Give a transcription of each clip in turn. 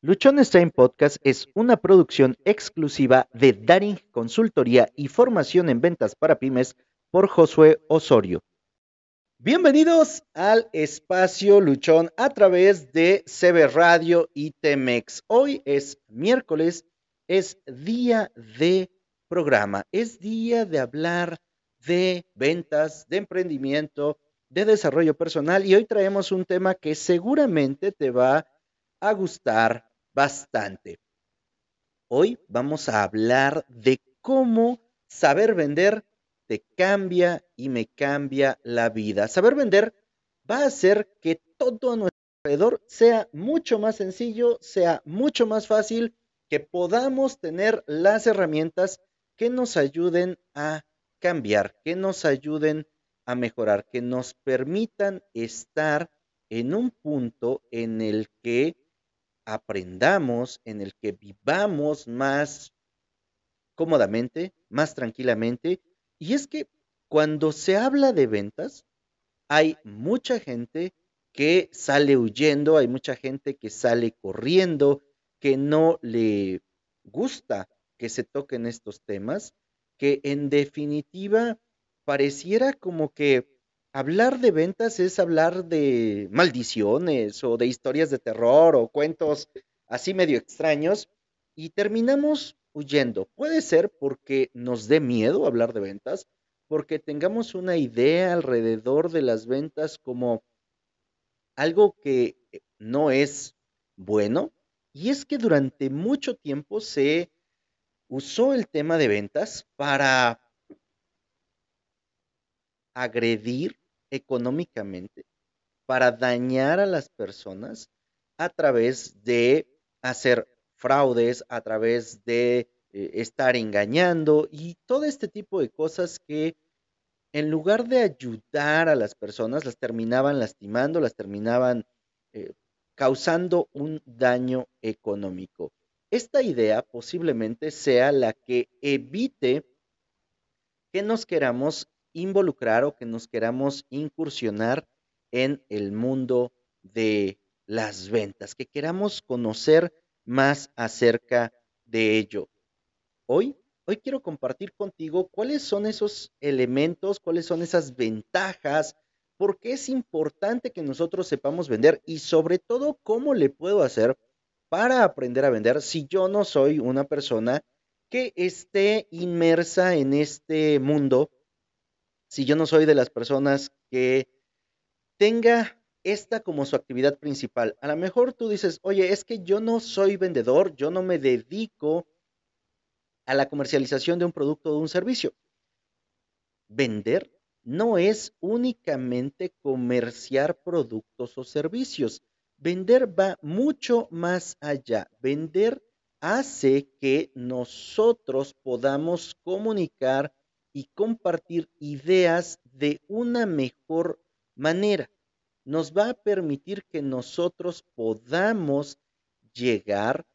Luchón Stein Podcast es una producción exclusiva de Daring Consultoría y Formación en Ventas para Pymes por Josué Osorio. Bienvenidos al espacio Luchón a través de CB Radio y Temex. Hoy es miércoles, es día de programa, es día de hablar de ventas, de emprendimiento, de desarrollo personal y hoy traemos un tema que seguramente te va a gustar bastante. Hoy vamos a hablar de cómo saber vender te cambia y me cambia la vida. Saber vender va a hacer que todo a nuestro alrededor sea mucho más sencillo, sea mucho más fácil, que podamos tener las herramientas que nos ayuden a cambiar, que nos ayuden a mejorar, que nos permitan estar en un punto en el que aprendamos, en el que vivamos más cómodamente, más tranquilamente. Y es que cuando se habla de ventas, hay mucha gente que sale huyendo, hay mucha gente que sale corriendo, que no le gusta que se toquen estos temas, que en definitiva pareciera como que hablar de ventas es hablar de maldiciones o de historias de terror o cuentos así medio extraños y terminamos huyendo. Puede ser porque nos dé miedo hablar de ventas, porque tengamos una idea alrededor de las ventas como algo que no es bueno. Y es que durante mucho tiempo se usó el tema de ventas para agredir económicamente para dañar a las personas a través de hacer fraudes, a través de eh, estar engañando y todo este tipo de cosas que en lugar de ayudar a las personas, las terminaban lastimando, las terminaban eh, causando un daño económico. Esta idea posiblemente sea la que evite que nos queramos involucrar o que nos queramos incursionar en el mundo de las ventas, que queramos conocer más acerca de ello. Hoy, hoy quiero compartir contigo cuáles son esos elementos, cuáles son esas ventajas, por qué es importante que nosotros sepamos vender y sobre todo cómo le puedo hacer para aprender a vender si yo no soy una persona que esté inmersa en este mundo si yo no soy de las personas que tenga esta como su actividad principal. A lo mejor tú dices, oye, es que yo no soy vendedor, yo no me dedico a la comercialización de un producto o de un servicio. Vender no es únicamente comerciar productos o servicios. Vender va mucho más allá. Vender hace que nosotros podamos comunicar y compartir ideas de una mejor manera. Nos va a permitir que nosotros podamos llegar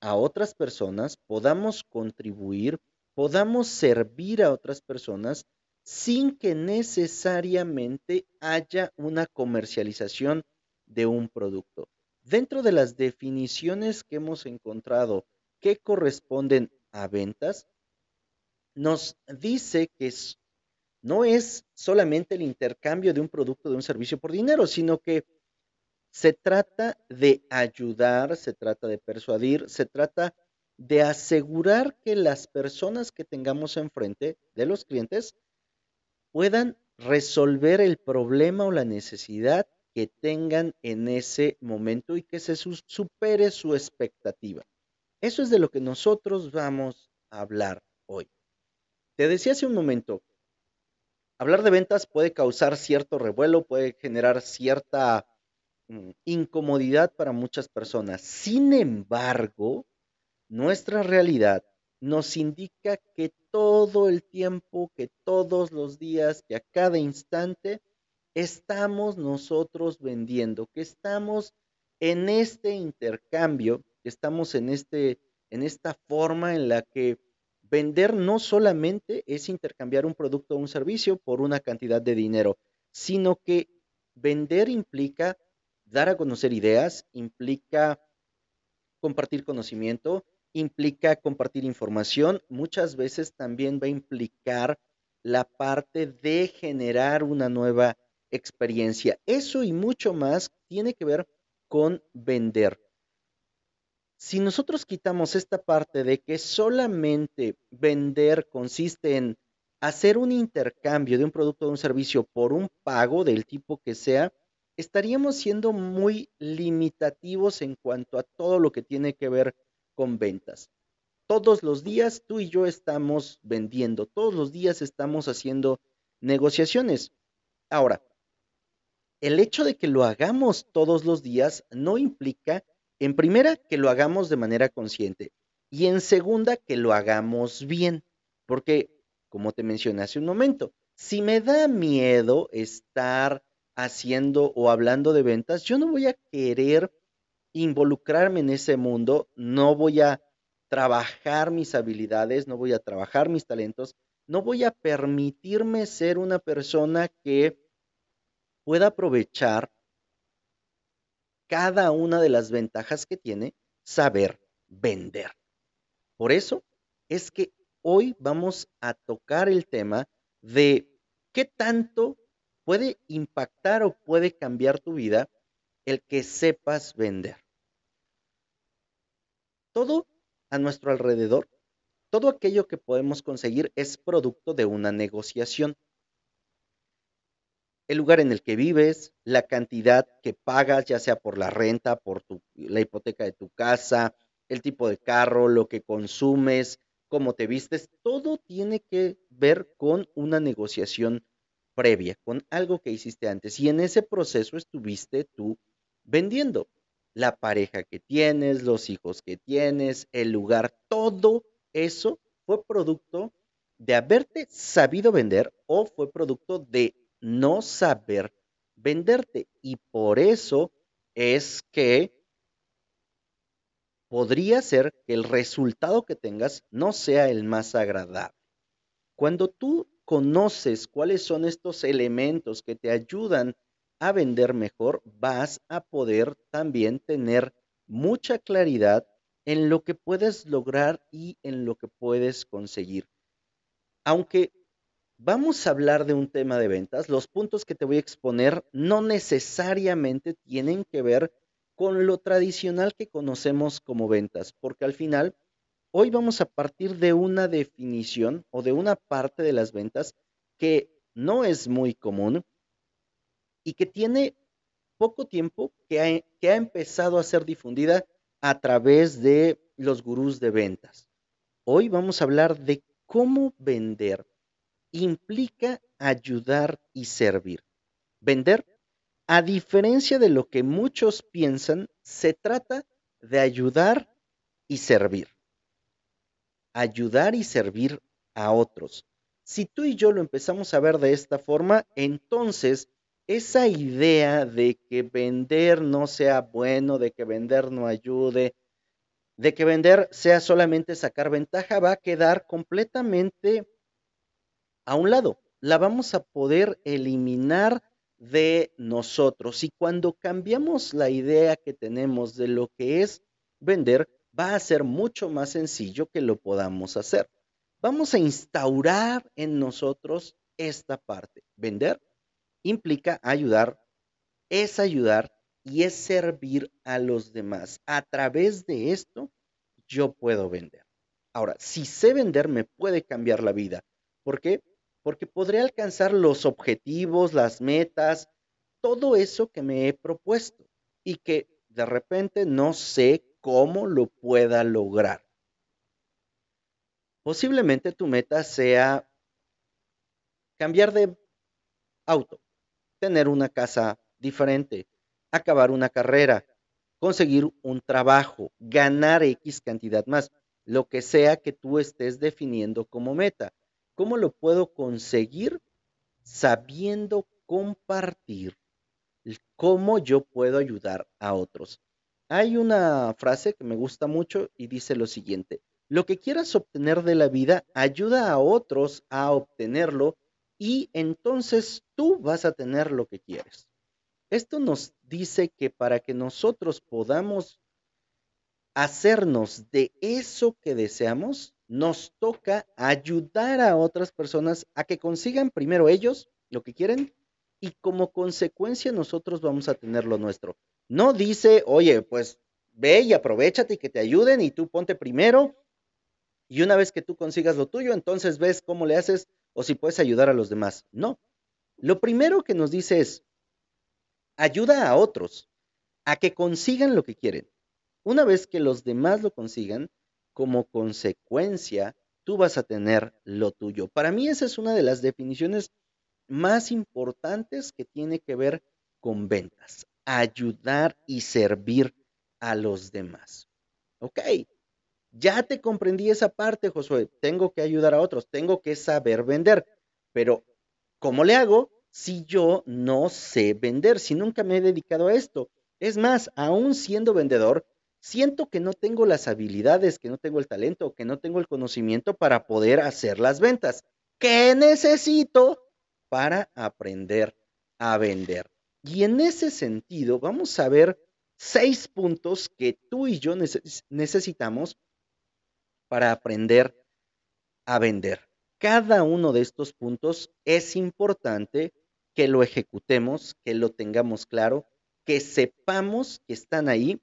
a otras personas, podamos contribuir, podamos servir a otras personas sin que necesariamente haya una comercialización de un producto. Dentro de las definiciones que hemos encontrado que corresponden a ventas, nos dice que no es solamente el intercambio de un producto, de un servicio por dinero, sino que se trata de ayudar, se trata de persuadir, se trata de asegurar que las personas que tengamos enfrente de los clientes puedan resolver el problema o la necesidad que tengan en ese momento y que se supere su expectativa. Eso es de lo que nosotros vamos a hablar hoy. Te decía hace un momento, hablar de ventas puede causar cierto revuelo, puede generar cierta mm, incomodidad para muchas personas. Sin embargo, nuestra realidad nos indica que todo el tiempo, que todos los días, que a cada instante, estamos nosotros vendiendo, que estamos en este intercambio, que estamos en, este, en esta forma en la que Vender no solamente es intercambiar un producto o un servicio por una cantidad de dinero, sino que vender implica dar a conocer ideas, implica compartir conocimiento, implica compartir información, muchas veces también va a implicar la parte de generar una nueva experiencia. Eso y mucho más tiene que ver con vender. Si nosotros quitamos esta parte de que solamente vender consiste en hacer un intercambio de un producto o un servicio por un pago del tipo que sea, estaríamos siendo muy limitativos en cuanto a todo lo que tiene que ver con ventas. Todos los días tú y yo estamos vendiendo, todos los días estamos haciendo negociaciones. Ahora, el hecho de que lo hagamos todos los días no implica, en primera, que lo hagamos de manera consciente y en segunda, que lo hagamos bien, porque, como te mencioné hace un momento, si me da miedo estar haciendo o hablando de ventas, yo no voy a querer involucrarme en ese mundo, no voy a trabajar mis habilidades, no voy a trabajar mis talentos, no voy a permitirme ser una persona que pueda aprovechar cada una de las ventajas que tiene saber vender. Por eso es que hoy vamos a tocar el tema de qué tanto puede impactar o puede cambiar tu vida el que sepas vender. Todo a nuestro alrededor, todo aquello que podemos conseguir es producto de una negociación. El lugar en el que vives, la cantidad que pagas, ya sea por la renta, por la hipoteca de tu casa, el tipo de carro, lo que consumes, cómo te vistes, todo tiene que ver con una negociación previa, con algo que hiciste antes. Y en ese proceso estuviste tú vendiendo la pareja que tienes, los hijos que tienes, el lugar, todo eso fue producto de haberte sabido vender o fue producto de no saber venderte. Y por eso es que podría ser que el resultado que tengas no sea el más agradable. Cuando tú conoces cuáles son estos elementos que te ayudan a vender mejor, vas a poder también tener mucha claridad en lo que puedes lograr y en lo que puedes conseguir. Aunque vamos a hablar de un tema de ventas, los puntos que te voy a exponer no necesariamente tienen que ver con lo tradicional que conocemos como ventas, porque al final hoy vamos a partir de una definición o de una parte de las ventas que no es muy común, y que tiene poco tiempo que ha, empezado a ser difundida a través de los gurús de ventas. Hoy vamos a hablar de cómo vender implica ayudar y servir. Vender, a diferencia de lo que muchos piensan, se trata de ayudar y servir. Ayudar y servir a otros. Si tú y yo lo empezamos a ver de esta forma, entonces esa idea de que vender no sea bueno, de que vender no ayude, de que vender sea solamente sacar ventaja, va a quedar completamente a un lado. La vamos a poder eliminar de nosotros. Y cuando cambiamos la idea que tenemos de lo que es vender, va a ser mucho más sencillo que lo podamos hacer. Vamos a instaurar en nosotros esta parte. Vender implica ayudar, es ayudar y es servir a los demás. A través de esto, yo puedo vender. Ahora, si sé vender, me puede cambiar la vida. ¿Por qué? Porque podré alcanzar los objetivos, las metas, todo eso que me he propuesto y que de repente no sé cómo lo pueda lograr. Posiblemente tu meta sea cambiar de auto, tener una casa diferente, acabar una carrera, conseguir un trabajo, ganar X cantidad más, lo que sea que tú estés definiendo como meta. ¿Cómo lo puedo conseguir? Sabiendo compartir cómo yo puedo ayudar a otros. Hay una frase que me gusta mucho y dice lo siguiente, lo que quieras obtener de la vida, ayuda a otros a obtenerlo y entonces tú vas a tener lo que quieres. Esto nos dice que para que nosotros podamos hacernos de eso que deseamos, nos toca ayudar a otras personas a que consigan primero ellos lo que quieren y como consecuencia nosotros vamos a tener lo nuestro. No dice, oye, pues ve y aprovechate y que te ayuden y tú ponte primero y una vez que tú consigas lo tuyo, entonces ves cómo le haces o si puedes ayudar a los demás. No. Lo primero que nos dice es, ayuda a otros a que consigan lo que quieren. Una vez que los demás lo consigan, como consecuencia, tú vas a tener lo tuyo. Para mí esa es una de las definiciones más importantes que tiene que ver con ventas, ayudar y servir a los demás. Ok, ya te comprendí esa parte, Josué, tengo que ayudar a otros, tengo que saber vender, pero ¿cómo le hago si yo no sé vender, si nunca me he dedicado a esto? Es más, aún siendo vendedor, siento que no tengo las habilidades, que no tengo el talento, que no tengo el conocimiento para poder hacer las ventas. ¿Qué necesito? para aprender a vender. Y en ese sentido, vamos a ver seis puntos que tú y yo necesitamos para aprender a vender. Cada uno de estos puntos es importante que lo ejecutemos, que lo tengamos claro, que sepamos que están ahí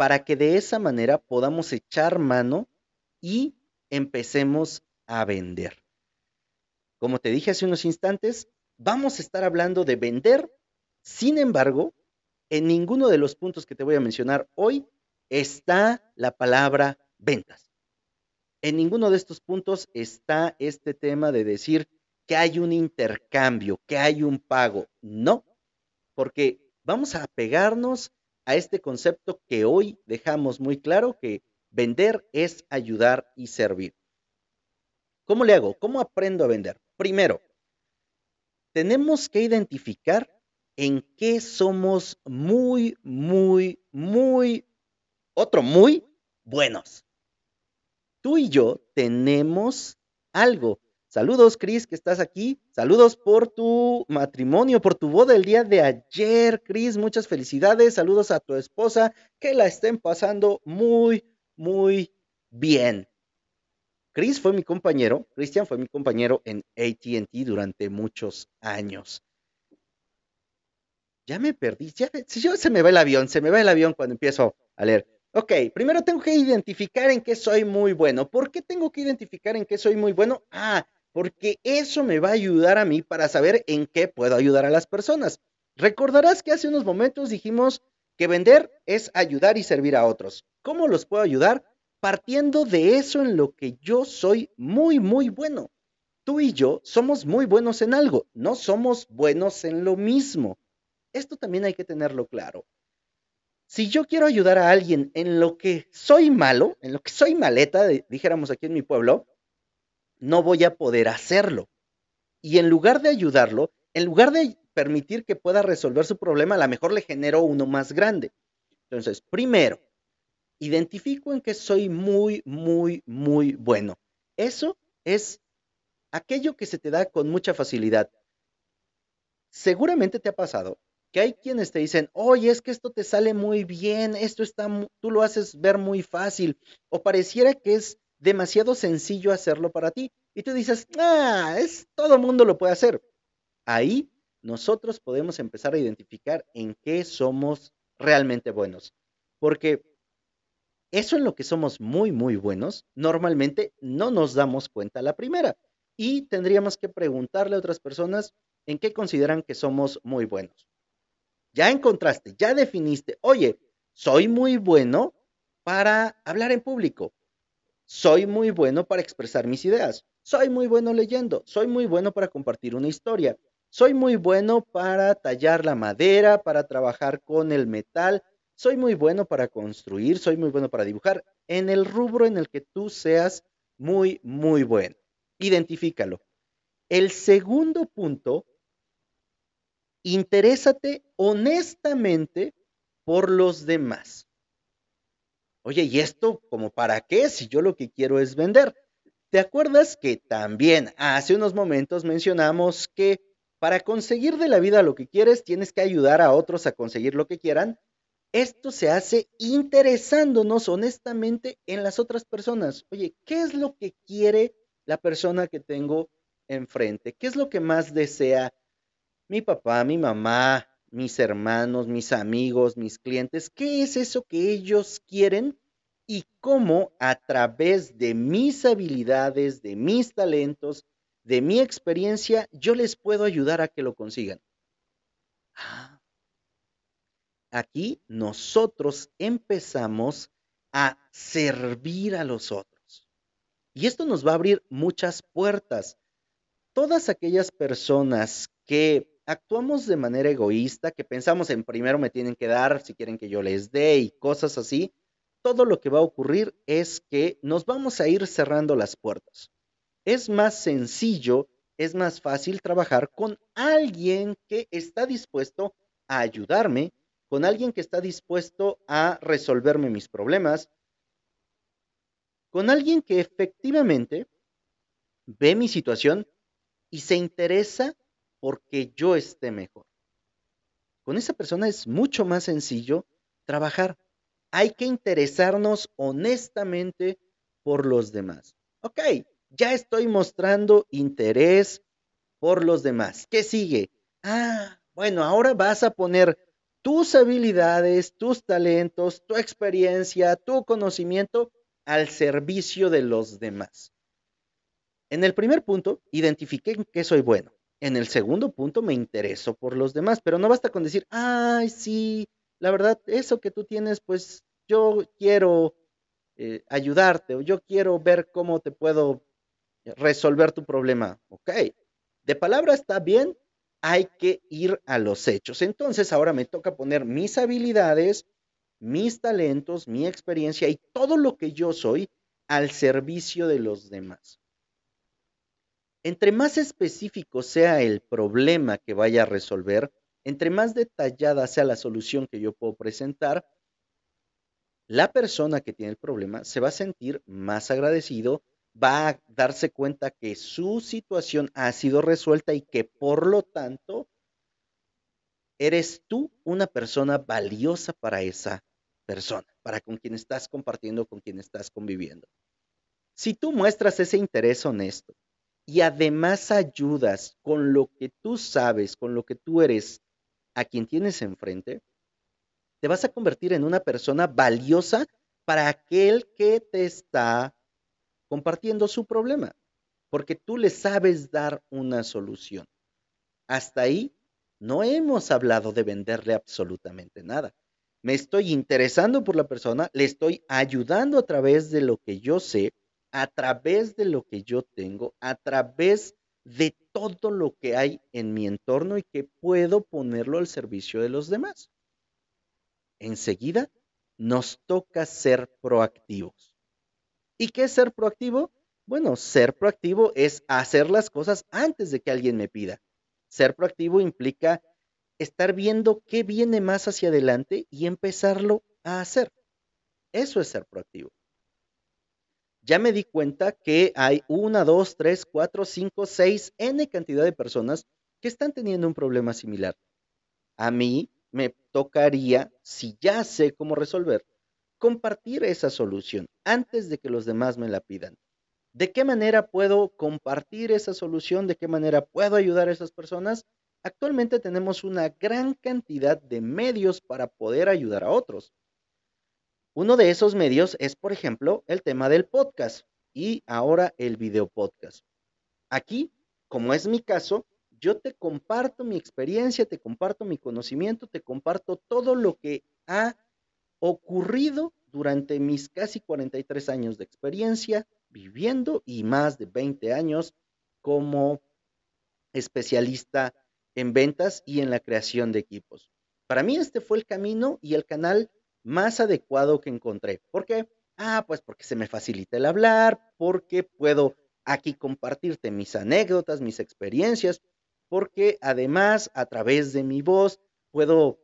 para que de esa manera podamos echar mano y empecemos a vender. Como te dije hace unos instantes, vamos a estar hablando de vender. Sin embargo, en ninguno de los puntos que te voy a mencionar hoy está la palabra ventas. En ninguno de estos puntos está este tema de decir que hay un intercambio, que hay un pago. No, porque vamos a apegarnos a este concepto que hoy dejamos muy claro que vender es ayudar y servir. ¿Cómo le hago? ¿Cómo aprendo a vender? Primero, tenemos que identificar en qué somos muy, muy, muy, otro muy buenos. Tú y yo tenemos algo. Saludos, Cris, que estás aquí. Saludos por tu matrimonio, por tu boda el día de ayer, Cris. Muchas felicidades. Saludos a tu esposa. Que la estén pasando muy, muy bien. Chris fue mi compañero, Christian fue mi compañero en ATT durante muchos años. Ya me perdí, ya, yo se me va el avión, se me va el avión cuando empiezo a leer. Ok, primero tengo que identificar en qué soy muy bueno. ¿Por qué tengo que identificar en qué soy muy bueno? Ah, porque eso me va a ayudar a mí para saber en qué puedo ayudar a las personas. Recordarás que hace unos momentos dijimos que vender es ayudar y servir a otros. ¿Cómo los puedo ayudar? partiendo de eso en lo que yo soy muy, muy bueno. Tú y yo somos muy buenos en algo, no somos buenos en lo mismo. Esto también hay que tenerlo claro. Si yo quiero ayudar a alguien en lo que soy malo, en lo que soy maleta, dijéramos aquí en mi pueblo, no voy a poder hacerlo. Y en lugar de ayudarlo, en lugar de permitir que pueda resolver su problema, a lo mejor le genero uno más grande. Entonces, primero, identifico en que soy muy, muy, muy bueno. Eso es aquello que se te da con mucha facilidad. Seguramente te ha pasado que hay quienes te dicen, oye, es que esto te sale muy bien, esto está, tú lo haces ver muy fácil, o pareciera que es demasiado sencillo hacerlo para ti. Y tú dices, ah, es, todo el mundo lo puede hacer. Ahí nosotros podemos empezar a identificar en qué somos realmente buenos. Porque eso en lo que somos muy, muy buenos, normalmente no nos damos cuenta la primera y tendríamos que preguntarle a otras personas en qué consideran que somos muy buenos. Ya encontraste, ya definiste, oye, soy muy bueno para hablar en público, soy muy bueno para expresar mis ideas, soy muy bueno leyendo, soy muy bueno para compartir una historia, soy muy bueno para tallar la madera, para trabajar con el metal, soy muy bueno para construir, soy muy bueno para dibujar, en el rubro en el que tú seas muy, muy bueno. Identifícalo. El segundo punto, interésate honestamente por los demás. Oye, ¿y esto como para qué si yo lo que quiero es vender? ¿Te acuerdas que también hace unos momentos mencionamos que para conseguir de la vida lo que quieres tienes que ayudar a otros a conseguir lo que quieran? Esto se hace interesándonos honestamente en las otras personas. Oye, ¿qué es lo que quiere la persona que tengo enfrente? ¿Qué es lo que más desea mi papá, mi mamá, mis hermanos, mis amigos, mis clientes? ¿Qué es eso que ellos quieren? Y cómo a través de mis habilidades, de mis talentos, de mi experiencia, yo les puedo ayudar a que lo consigan. Ah, aquí nosotros empezamos a servir a los otros. Y esto nos va a abrir muchas puertas. Todas aquellas personas que actuamos de manera egoísta, que pensamos en primero me tienen que dar si quieren que yo les dé y cosas así, todo lo que va a ocurrir es que nos vamos a ir cerrando las puertas. Es más sencillo, es más fácil trabajar con alguien que está dispuesto a ayudarme, con alguien que está dispuesto a resolverme mis problemas, con alguien que efectivamente ve mi situación y se interesa porque yo esté mejor. Con esa persona es mucho más sencillo trabajar. Hay que interesarnos honestamente por los demás. Ok, ya estoy mostrando interés por los demás. ¿Qué sigue? Ah, bueno, ahora vas a poner tus habilidades, tus talentos, tu experiencia, tu conocimiento al servicio de los demás. En el primer punto, identifiqué en qué soy bueno. En el segundo punto, me intereso por los demás, pero no basta con decir, ay, sí, la verdad, eso que tú tienes, pues yo quiero eh, ayudarte o yo quiero ver cómo te puedo resolver tu problema. Ok, de palabra está bien, hay que ir a los hechos. Entonces ahora me toca poner mis habilidades, mis talentos, mi experiencia y todo lo que yo soy al servicio de los demás. Entre más específico sea el problema que vaya a resolver, entre más detallada sea la solución que yo puedo presentar, la persona que tiene el problema se va a sentir más agradecido, va a darse cuenta que su situación ha sido resuelta y que por lo tanto eres tú una persona valiosa para esa persona, para con quien estás compartiendo, con quien estás conviviendo. Si tú muestras ese interés honesto y además ayudas con lo que tú sabes, con lo que tú eres a quien tienes enfrente, te vas a convertir en una persona valiosa para aquel que te está compartiendo su problema, porque tú le sabes dar una solución. Hasta ahí no hemos hablado de venderle absolutamente nada. Me estoy interesando por la persona, le estoy ayudando a través de lo que yo sé, a través de lo que yo tengo, a través de todo lo que hay en mi entorno y que puedo ponerlo al servicio de los demás. Enseguida nos toca ser proactivos. ¿Y qué es ser proactivo? Bueno, ser proactivo es hacer las cosas antes de que alguien me pida. Ser proactivo implica estar viendo qué viene más hacia adelante y empezarlo a hacer. Eso es ser proactivo. Ya me di cuenta que hay una, dos, tres, cuatro, cinco, seis, n cantidad de personas que están teniendo un problema similar. A mí me tocaría, si ya sé cómo resolver, compartir esa solución antes de que los demás me la pidan. ¿De qué manera puedo compartir esa solución? ¿De qué manera puedo ayudar a esas personas? Actualmente tenemos una gran cantidad de medios para poder ayudar a otros. Uno de esos medios es, por ejemplo, el tema del podcast y ahora el video podcast. Aquí, como es mi caso, yo te comparto mi experiencia, te comparto mi conocimiento, te comparto todo lo que ha ocurrido durante mis casi 43 años de experiencia viviendo y más de 20 años como especialista en ventas y en la creación de equipos. Para mí este fue el camino y el canal más adecuado que encontré. ¿Por qué? Ah, pues porque se me facilita el hablar, porque puedo aquí compartirte mis anécdotas, mis experiencias, porque además a través de mi voz puedo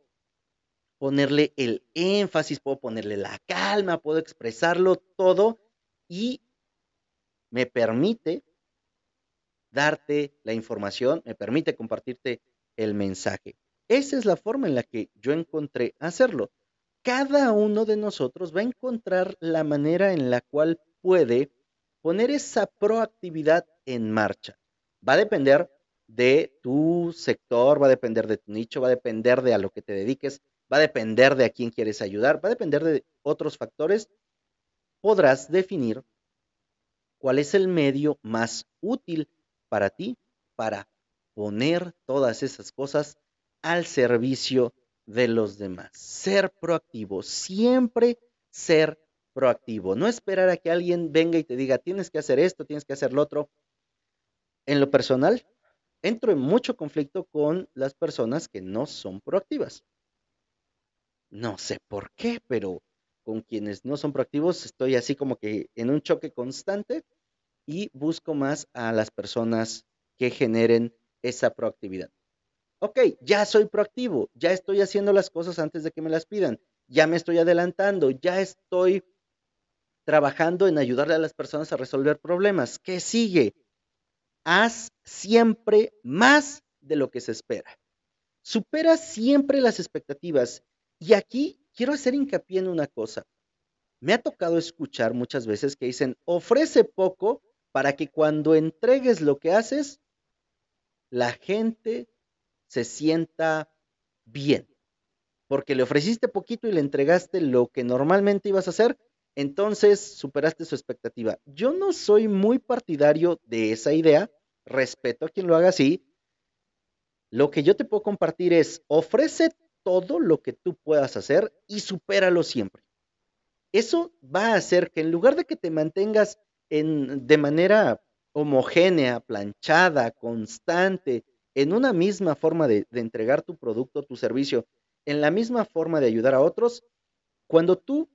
ponerle el énfasis, puedo ponerle la calma, puedo expresarlo todo y me permite darte la información, me permite compartirte el mensaje. Esa es la forma en la que yo encontré hacerlo. Cada uno de nosotros va a encontrar la manera en la cual puede poner esa proactividad en marcha. Va a depender de tu sector, va a depender de tu nicho, va a depender de a lo que te dediques, va a depender de a quién quieres ayudar, va a depender de otros factores. Podrás definir cuál es el medio más útil para ti para poner todas esas cosas al servicio de los demás. Ser proactivo, siempre ser proactivo. No esperar a que alguien venga y te diga, tienes que hacer esto, tienes que hacer lo otro. En lo personal, entro en mucho conflicto con las personas que no son proactivas. No sé por qué, pero con quienes no son proactivos estoy así como que en un choque constante y busco más a las personas que generen esa proactividad. Ok, ya soy proactivo, ya estoy haciendo las cosas antes de que me las pidan, ya me estoy adelantando, ya estoy trabajando en ayudarle a las personas a resolver problemas. ¿Qué sigue? Haz siempre más de lo que se espera. Supera siempre las expectativas. Y aquí quiero hacer hincapié en una cosa. Me ha tocado escuchar muchas veces que dicen, ofrece poco para que cuando entregues lo que haces, la gente se sienta bien. Porque le ofreciste poquito y le entregaste lo que normalmente ibas a hacer, entonces superaste su expectativa. Yo no soy muy partidario de esa idea, respeto a quien lo haga así. Lo que yo te puedo compartir es, ofrece todo lo que tú puedas hacer y supéralo siempre. Eso va a hacer que en lugar de que te mantengas en, de manera homogénea, planchada, constante, en una misma forma de, entregar tu producto, tu servicio, en la misma forma de ayudar a otros, cuando tú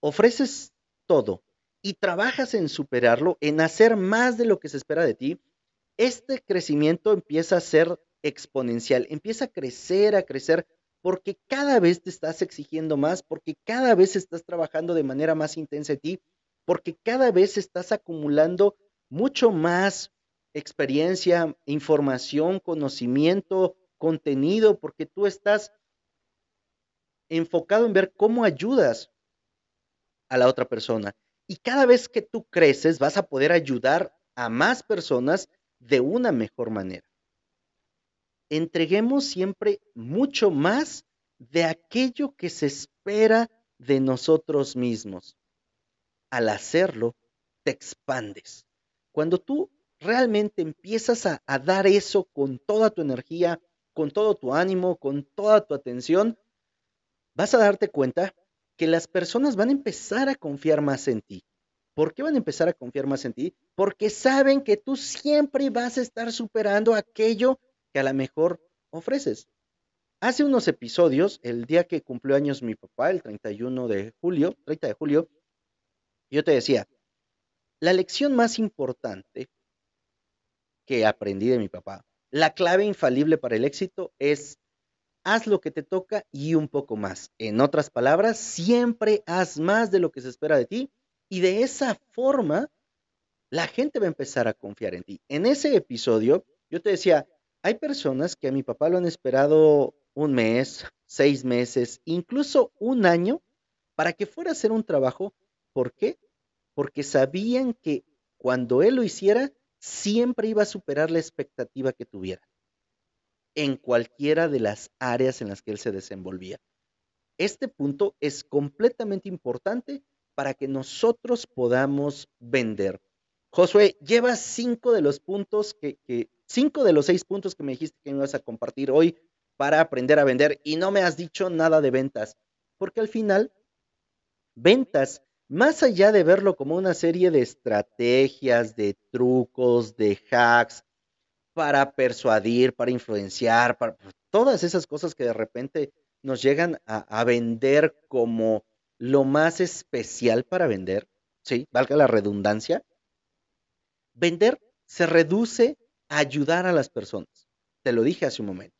ofreces todo y trabajas en superarlo, en hacer más de lo que se espera de ti, este crecimiento empieza a ser exponencial, empieza a crecer, a crecer, porque cada vez te estás exigiendo más, porque cada vez estás trabajando de manera más intensa en ti, porque cada vez estás acumulando mucho más experiencia, información, conocimiento, contenido, porque tú estás enfocado en ver cómo ayudas a la otra persona. Y cada vez que tú creces, vas a poder ayudar a más personas de una mejor manera. Entreguemos siempre mucho más de aquello que se espera de nosotros mismos. Al hacerlo, te expandes. Cuando tú realmente empiezas a, dar eso con toda tu energía, con todo tu ánimo, con toda tu atención, vas a darte cuenta que las personas van a empezar a confiar más en ti. ¿Por qué van a empezar a confiar más en ti? Porque saben que tú siempre vas a estar superando aquello que a lo mejor ofreces. Hace unos episodios, el día que cumplió años mi papá, el 31 de julio, 30 de julio, yo te decía, la lección más importante que aprendí de mi papá, la clave infalible para el éxito es haz lo que te toca y un poco más. En otras palabras, siempre haz más de lo que se espera de ti y de esa forma la gente va a empezar a confiar en ti. En ese episodio, yo te decía, hay personas que a mi papá lo han esperado un mes, seis meses, incluso un año para que fuera a hacer un trabajo. ¿Por qué? Porque sabían que cuando él lo hiciera, siempre iba a superar la expectativa que tuviera en cualquiera de las áreas en las que él se desenvolvía. Este punto es completamente importante para que nosotros podamos vender. Josué, llevas cinco de los puntos que, cinco de los seis puntos que me dijiste que ibas a compartir hoy para aprender a vender y no me has dicho nada de ventas, porque al final, ventas, más allá de verlo como una serie de estrategias, de trucos, de hacks, para persuadir, para influenciar, para pues, todas esas cosas que de repente nos llegan a, a, vender como lo más especial para vender, ¿sí? Valga la redundancia. Vender se reduce a ayudar a las personas. Te lo dije hace un momento.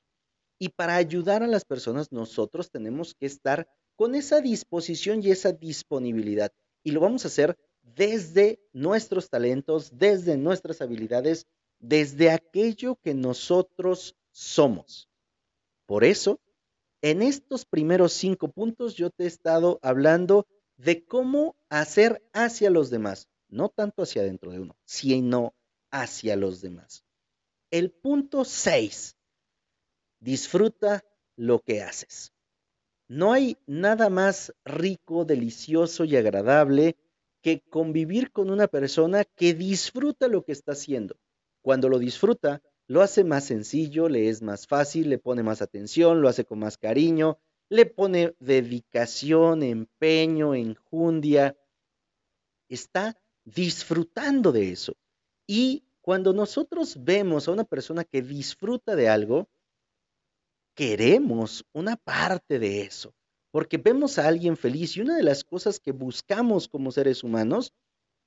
Y para ayudar a las personas nosotros tenemos que estar con esa disposición y esa disponibilidad. Y lo vamos a hacer desde nuestros talentos, desde nuestras habilidades desde aquello que nosotros somos. Por eso, En estos primeros cinco puntos yo te he estado hablando de cómo hacer hacia los demás, no tanto hacia dentro de uno, sino hacia los demás. El punto seis, disfruta lo que haces. No hay nada más rico, delicioso y agradable que convivir con una persona que disfruta lo que está haciendo. Cuando lo disfruta, lo hace más sencillo, le es más fácil, le pone más atención, lo hace con más cariño, le pone dedicación, empeño, enjundia. Está disfrutando de eso. Y cuando nosotros vemos a una persona que disfruta de algo, queremos una parte de eso, porque vemos a alguien feliz y una de las cosas que buscamos como seres humanos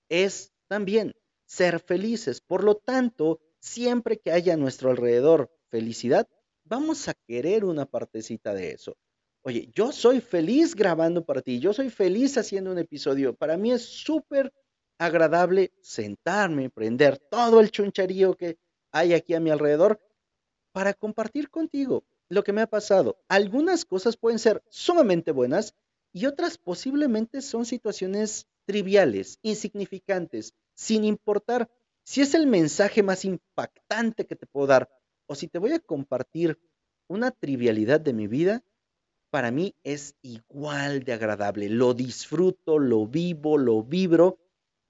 es también ser felices. Por lo tanto, siempre que haya a nuestro alrededor felicidad, vamos a querer una partecita de eso. Oye, yo soy feliz grabando para ti, yo soy feliz haciendo un episodio. Para mí es súper agradable sentarme, prender todo el chuncharío que hay aquí a mi alrededor para compartir contigo lo que me ha pasado. Algunas cosas pueden ser sumamente buenas y otras posiblemente son situaciones triviales, insignificantes, sin importar si es el mensaje más impactante que te puedo dar o si te voy a compartir una trivialidad de mi vida, para mí es igual de agradable. Lo disfruto, lo vivo, lo vibro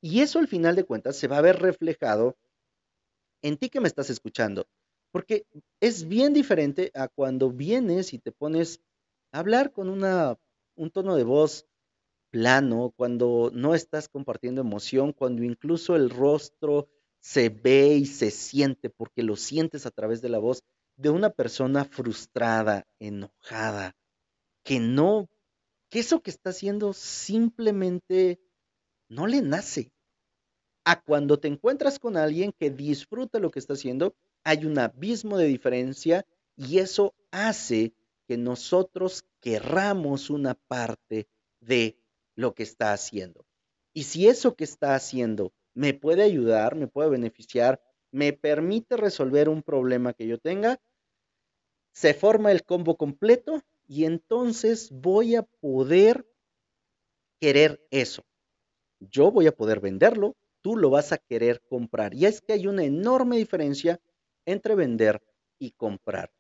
y eso al final de cuentas se va a ver reflejado en ti que me estás escuchando. Porque es bien diferente a cuando vienes y te pones a hablar con una, un tono de voz plano, cuando no estás compartiendo emoción, cuando incluso el rostro se ve y se siente, porque lo sientes a través de la voz de una persona frustrada, enojada, que no, que eso que está haciendo simplemente no le nace. A cuando te encuentras con alguien que disfruta lo que está haciendo, hay un abismo de diferencia y eso hace que nosotros querramos una parte de lo que está haciendo. Y si eso que está haciendo me puede ayudar, me puede beneficiar, me permite resolver un problema que yo tenga, se forma el combo completo y entonces voy a poder querer eso. Yo voy a poder venderlo, tú lo vas a querer comprar. Y es que hay una enorme diferencia entre vender y comprar.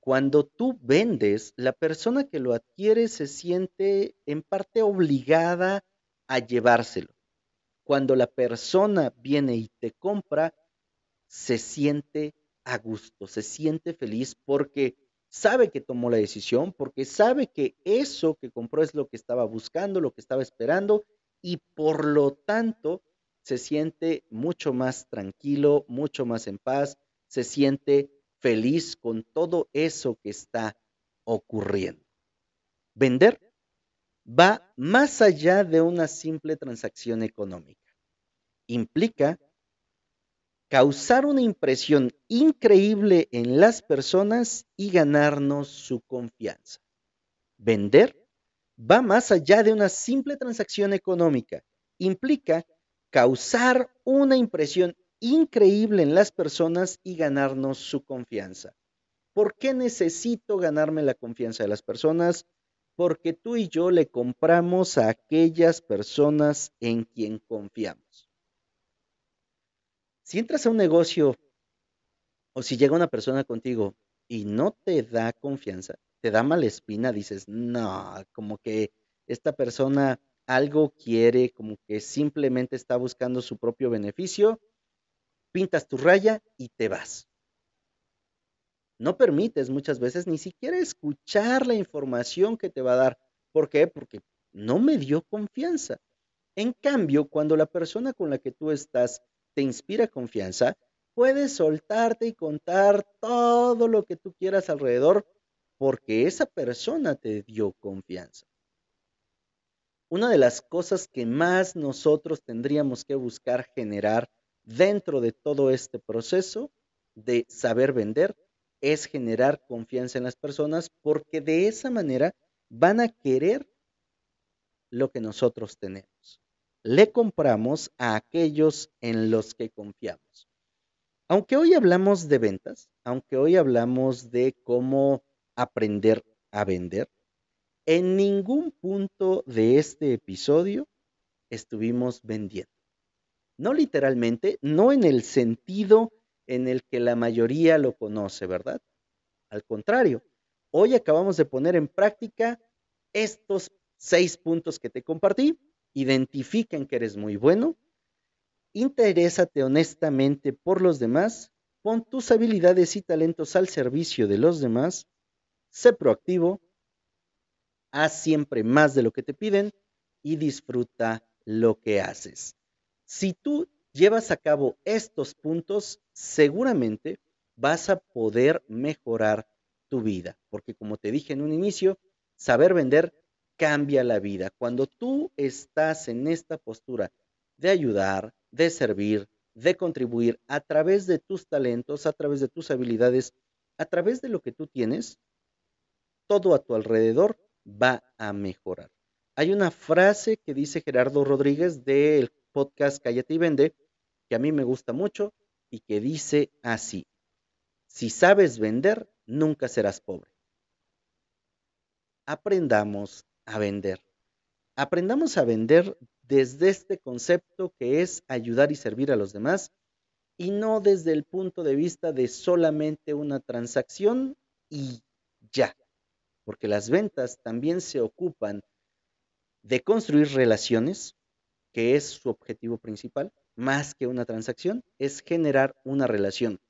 Cuando tú vendes, la persona que lo adquiere se siente en parte obligada a llevárselo. Cuando la persona viene y te compra, se siente a gusto, se siente feliz porque sabe que tomó la decisión, porque sabe que eso que compró es lo que estaba buscando, lo que estaba esperando y por lo tanto se siente mucho más tranquilo, mucho más en paz, se siente feliz con todo eso que está ocurriendo. Vender va más allá de una simple transacción económica. Implica causar una impresión increíble en las personas y ganarnos su confianza. Vender va más allá de una simple transacción económica. Implica causar una impresión increíble en las personas y ganarnos su confianza. ¿Por qué necesito ganarme la confianza de las personas? Porque tú y yo le compramos a aquellas personas en quien confiamos. Si entras a un negocio o si llega una persona contigo y no te da confianza, te da mala espina, dices, no, como que esta persona algo quiere, como que simplemente está buscando su propio beneficio pintas tu raya y te vas. No permites muchas veces ni siquiera escuchar la información que te va a dar. ¿Por qué? Porque no me dio confianza. En cambio, cuando la persona con la que tú estás te inspira confianza, puedes soltarte y contar todo lo que tú quieras alrededor porque esa persona te dio confianza. Una de las cosas que más nosotros tendríamos que buscar generar dentro de todo este proceso de saber vender es generar confianza en las personas porque de esa manera van a querer lo que nosotros tenemos. Le compramos a aquellos en los que confiamos. Aunque hoy hablamos de ventas, aunque hoy hablamos de cómo aprender a vender, en ningún punto de este episodio estuvimos vendiendo. No literalmente, no en el sentido en el que la mayoría lo conoce, ¿verdad? Al contrario, hoy acabamos de poner en práctica estos seis puntos que te compartí. Identifiquen que eres muy bueno. Interésate honestamente por los demás. Pon tus habilidades y talentos al servicio de los demás. Sé proactivo. Haz siempre más de lo que te piden y disfruta lo que haces. Si tú llevas a cabo estos puntos, seguramente vas a poder mejorar tu vida, porque como te dije en un inicio, saber vender cambia la vida. Cuando tú estás en esta postura de ayudar, de servir, de contribuir a través de tus talentos, a través de tus habilidades, a través de lo que tú tienes, todo a tu alrededor va a mejorar. Hay una frase que dice Gerardo Rodríguez del podcast Cállate y Vende, que a mí me gusta mucho y que dice así, si sabes vender, nunca serás pobre. Aprendamos a vender. Aprendamos a vender desde este concepto que es ayudar y servir a los demás y no desde el punto de vista de solamente una transacción y ya, porque las ventas también se ocupan de construir relaciones, que es su objetivo principal, más que una transacción, es generar una relación.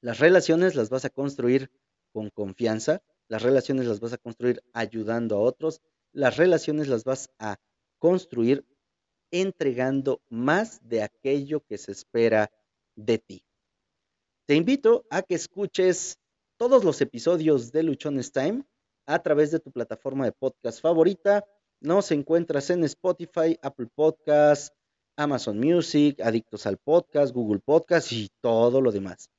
Las relaciones las vas a construir con confianza, las relaciones las vas a construir ayudando a otros, las relaciones las vas a construir entregando más de aquello que se espera de ti. Te invito a que escuches todos los episodios de Luchones Time a través de tu plataforma de podcast favorita. Nos encuentras en Spotify, Apple Podcasts, Amazon Music, Adictos al Podcast, Google Podcast y todo lo demás.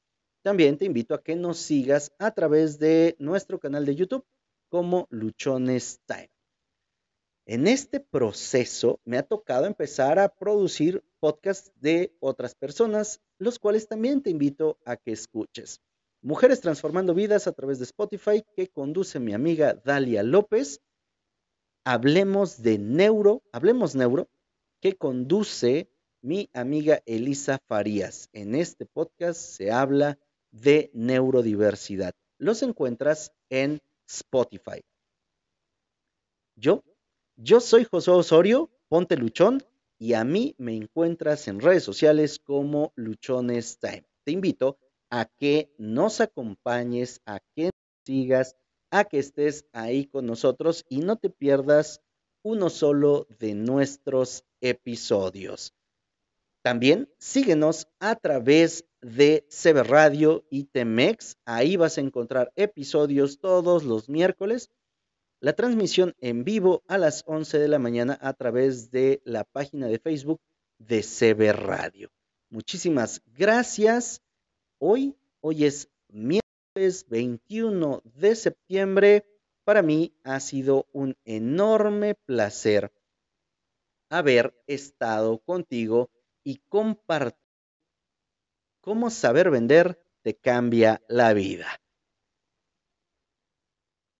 También te invito a que nos sigas a través de nuestro canal de YouTube como Luchones Time. En este proceso me ha tocado empezar a producir podcasts de otras personas, los cuales también te invito a que escuches. Mujeres Transformando Vidas a través de Spotify, que conduce mi amiga Dalia López. Hablemos de neuro, hablemos neuro, que conduce mi amiga Elisa Farías. En este podcast se habla de neurodiversidad. Los encuentras en Spotify. Yo, yo soy José Osorio, ponte luchón, y a mí me encuentras en redes sociales como Luchones Time. Te invito a que nos acompañes, a que nos sigas, a que estés ahí con nosotros y no te pierdas uno solo de nuestros episodios. También síguenos a través de CB Radio y Temex. Ahí vas a encontrar episodios todos los miércoles. La transmisión en vivo a las 11 de la mañana a través de la página de Facebook de CB Radio. Muchísimas gracias. Hoy, hoy es miércoles 21 de septiembre para mí ha sido un enorme placer haber estado contigo y compartir cómo saber vender te cambia la vida.